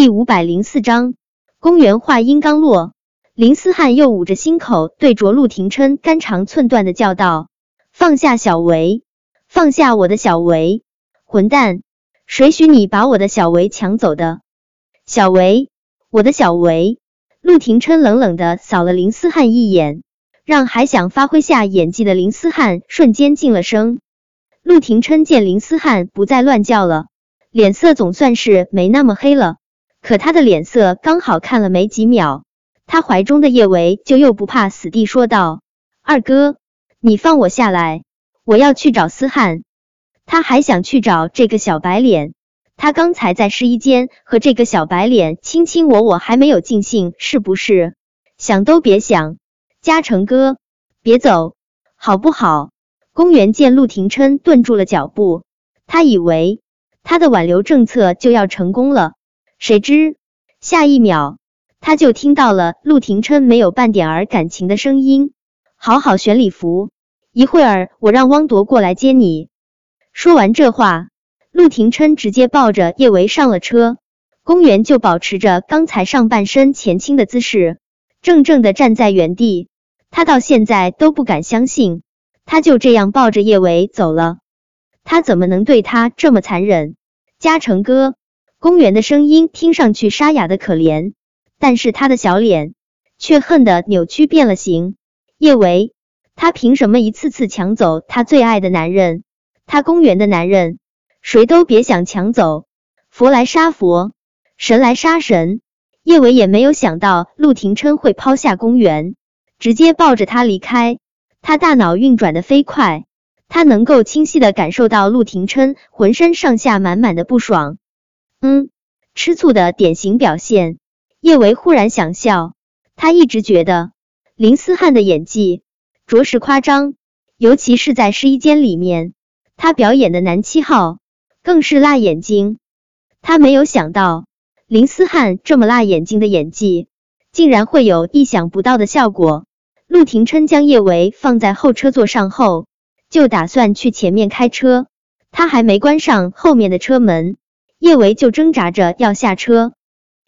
第五百零四章，公园话音刚落，林思汉又捂着心口，对着陆廷琛肝肠寸断的叫道：“放下小维，放下我的小维！混蛋，谁许你把我的小维抢走的？小维，我的小维！”陆廷琛冷冷的扫了林思汉一眼，让还想发挥下演技的林思汉瞬间静了声。陆廷琛见林思汉不再乱叫了，脸色总算是没那么黑了。可他的脸色刚好看了没几秒，他怀中的叶维就又不怕死地说道：“二哥，你放我下来，我要去找思汉。他还想去找这个小白脸。他刚才在试衣间和这个小白脸卿卿我我，还没有尽兴，是不是？想都别想！嘉诚哥，别走，好不好？”公园见陆廷琛顿住了脚步，他以为他的挽留政策就要成功了。谁知下一秒，他就听到了陆廷琛没有半点儿感情的声音：“好好选礼服，一会儿我让汪铎过来接你。”说完这话，陆廷琛直接抱着叶维上了车。公园就保持着刚才上半身前倾的姿势，怔怔的站在原地。他到现在都不敢相信，他就这样抱着叶维走了。他怎么能对他这么残忍？嘉诚哥。公园的声音听上去沙哑的可怜，但是他的小脸却恨得扭曲变了形。叶维，他凭什么一次次抢走他最爱的男人？他公园的男人，谁都别想抢走。佛来杀佛，神来杀神。叶维也没有想到陆廷琛会抛下公园，直接抱着他离开。他大脑运转的飞快，他能够清晰的感受到陆廷琛浑身上下满满的不爽。嗯，吃醋的典型表现。叶维忽然想笑，他一直觉得林思汉的演技着实夸张，尤其是在试衣间里面，他表演的男七号更是辣眼睛。他没有想到林思汉这么辣眼睛的演技，竟然会有意想不到的效果。陆廷琛将叶维放在后车座上后，就打算去前面开车，他还没关上后面的车门。叶维就挣扎着要下车，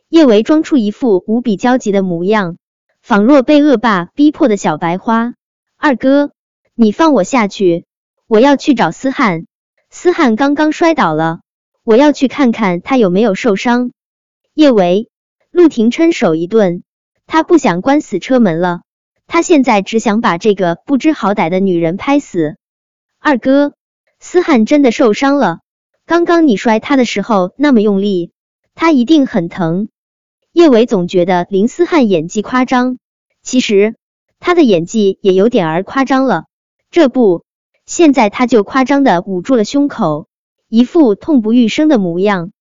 叶维装出一副无比焦急的模样，仿若被恶霸逼迫的小白花。二哥，你放我下去，我要去找思汉。思汉刚刚摔倒了，我要去看看他有没有受伤。叶维，陆廷琛手一顿，他不想关死车门了，他现在只想把这个不知好歹的女人拍死。二哥，思汉真的受伤了。刚刚你摔他的时候那么用力，他一定很疼。叶伟总觉得林思汉演技夸张，其实他的演技也有点儿夸张了。这不，现在他就夸张的捂住了胸口，一副痛不欲生的模样。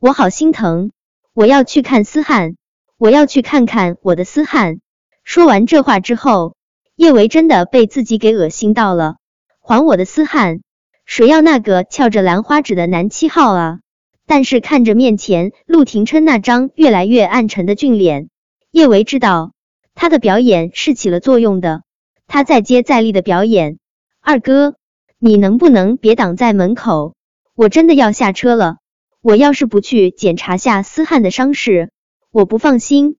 我好心疼，我要去看思汉，我要去看看我的思汉。说完这话之后，叶维真的被自己给恶心到了，还我的思汉。谁要那个翘着兰花指的男七号啊？但是看着面前陆廷琛那张越来越暗沉的俊脸，叶维知道他的表演是起了作用的。他再接再厉的表演，二哥，你能不能别挡在门口？我真的要下车了。我要是不去检查下思汉的伤势，我不放心。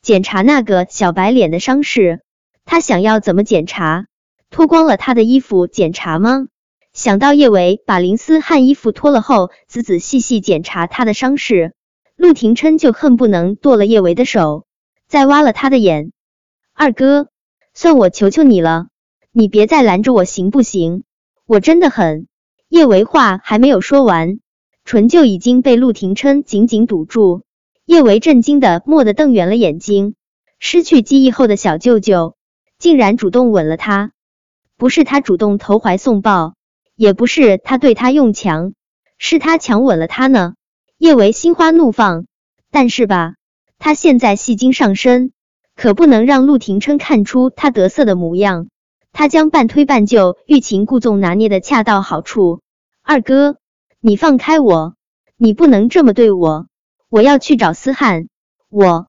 检查那个小白脸的伤势，他想要怎么检查？脱光了他的衣服检查吗？想到叶维把林思汉衣服脱了后，仔仔细细检查他的伤势，陆廷琛就恨不能剁了叶维的手，再挖了他的眼。二哥，算我求求你了，你别再拦着我行不行？我真的很……叶维话还没有说完，唇就已经被陆廷琛紧紧堵住。叶维震惊的蓦地瞪圆了眼睛，失去记忆后的小舅舅竟然主动吻了他，不是他主动投怀送抱。也不是他对他用强，是他强吻了他呢。叶维心花怒放，但是吧，他现在戏精上身，可不能让陆廷琛看出他得瑟的模样。他将半推半就、欲擒故纵拿捏的恰到好处。二哥，你放开我，你不能这么对我，我要去找思汉。我，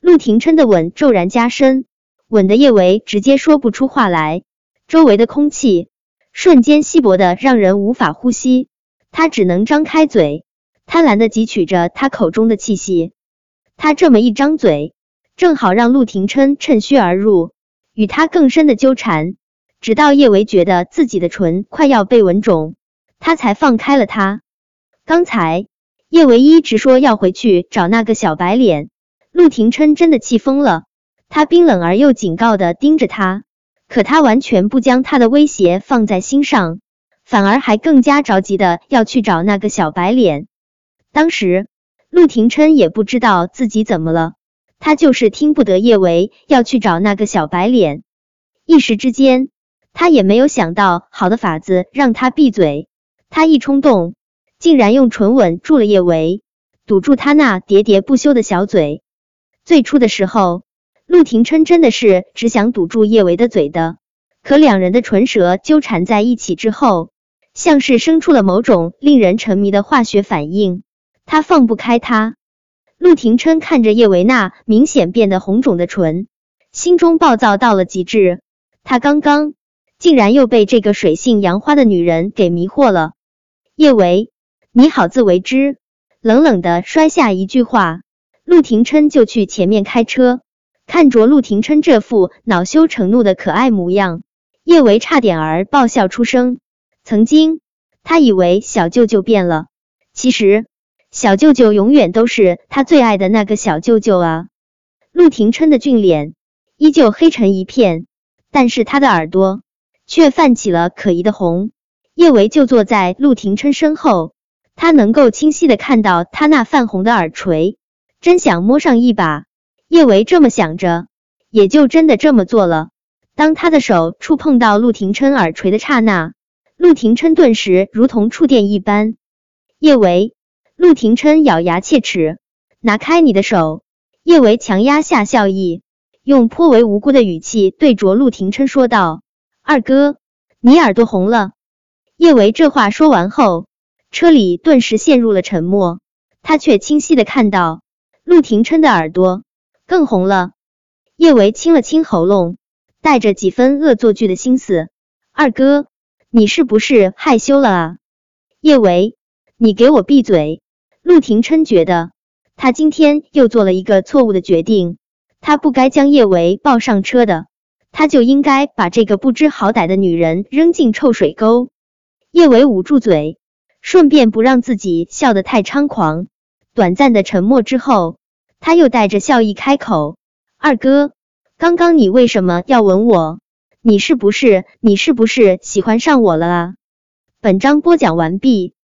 陆廷琛的吻骤然加深，吻的叶维直接说不出话来，周围的空气。瞬间稀薄的让人无法呼吸，他只能张开嘴，贪婪的汲取着他口中的气息。他这么一张嘴，正好让陆廷琛趁虚而入，与他更深的纠缠，直到叶维觉得自己的唇快要被吻肿，他才放开了他。刚才叶维一直说要回去找那个小白脸，陆廷琛真的气疯了。他冰冷而又警告的盯着他，可他完全不将他的威胁放在心上，反而还更加着急的要去找那个小白脸。当时陆廷琛也不知道自己怎么了，他就是听不得叶维要去找那个小白脸，一时之间他也没有想到好的法子让他闭嘴，他一冲动，竟然用唇吻住了叶维，堵住他那喋喋不休的小嘴。最初的时候。陆廷琛真的是只想堵住叶维的嘴的，可两人的唇舌纠缠在一起之后，像是生出了某种令人沉迷的化学反应，他放不开他。陆廷琛看着叶维那明显变得红肿的唇，心中暴躁到了极致。他刚刚竟然又被这个水性杨花的女人给迷惑了。叶维，你好自为之。冷冷的摔下一句话，陆廷琛就去前面开车。看着陆廷琛这副恼羞成怒的可爱模样，叶维差点儿爆笑出声。曾经，他以为小舅舅变了，其实小舅舅永远都是他最爱的那个小舅舅啊。陆廷琛的俊脸依旧黑成一片，但是他的耳朵却泛起了可疑的红。叶维就坐在陆廷琛身后，他能够清晰的看到他那泛红的耳垂，真想摸上一把。叶维这么想着，也就真的这么做了。当他的手触碰到陆廷琛耳垂的刹那，陆廷琛顿时如同触电一般。叶维，陆廷琛咬牙切齿，拿开你的手！叶维强压下笑意，用颇为无辜的语气对着陆廷琛说道：“二哥，你耳朵红了。”叶维这话说完后，车里顿时陷入了沉默。他却清晰的看到陆廷琛的耳朵。更红了，叶维清了清喉咙，带着几分恶作剧的心思：“二哥，你是不是害羞了啊？”叶维，你给我闭嘴！陆廷琛觉得他今天又做了一个错误的决定，他不该将叶维抱上车的，他就应该把这个不知好歹的女人扔进臭水沟。叶维捂住嘴，顺便不让自己笑得太猖狂。短暂的沉默之后。他又带着笑意开口：“二哥，刚刚你为什么要吻我？你是不是你是不是喜欢上我了啊？”本章播讲完毕。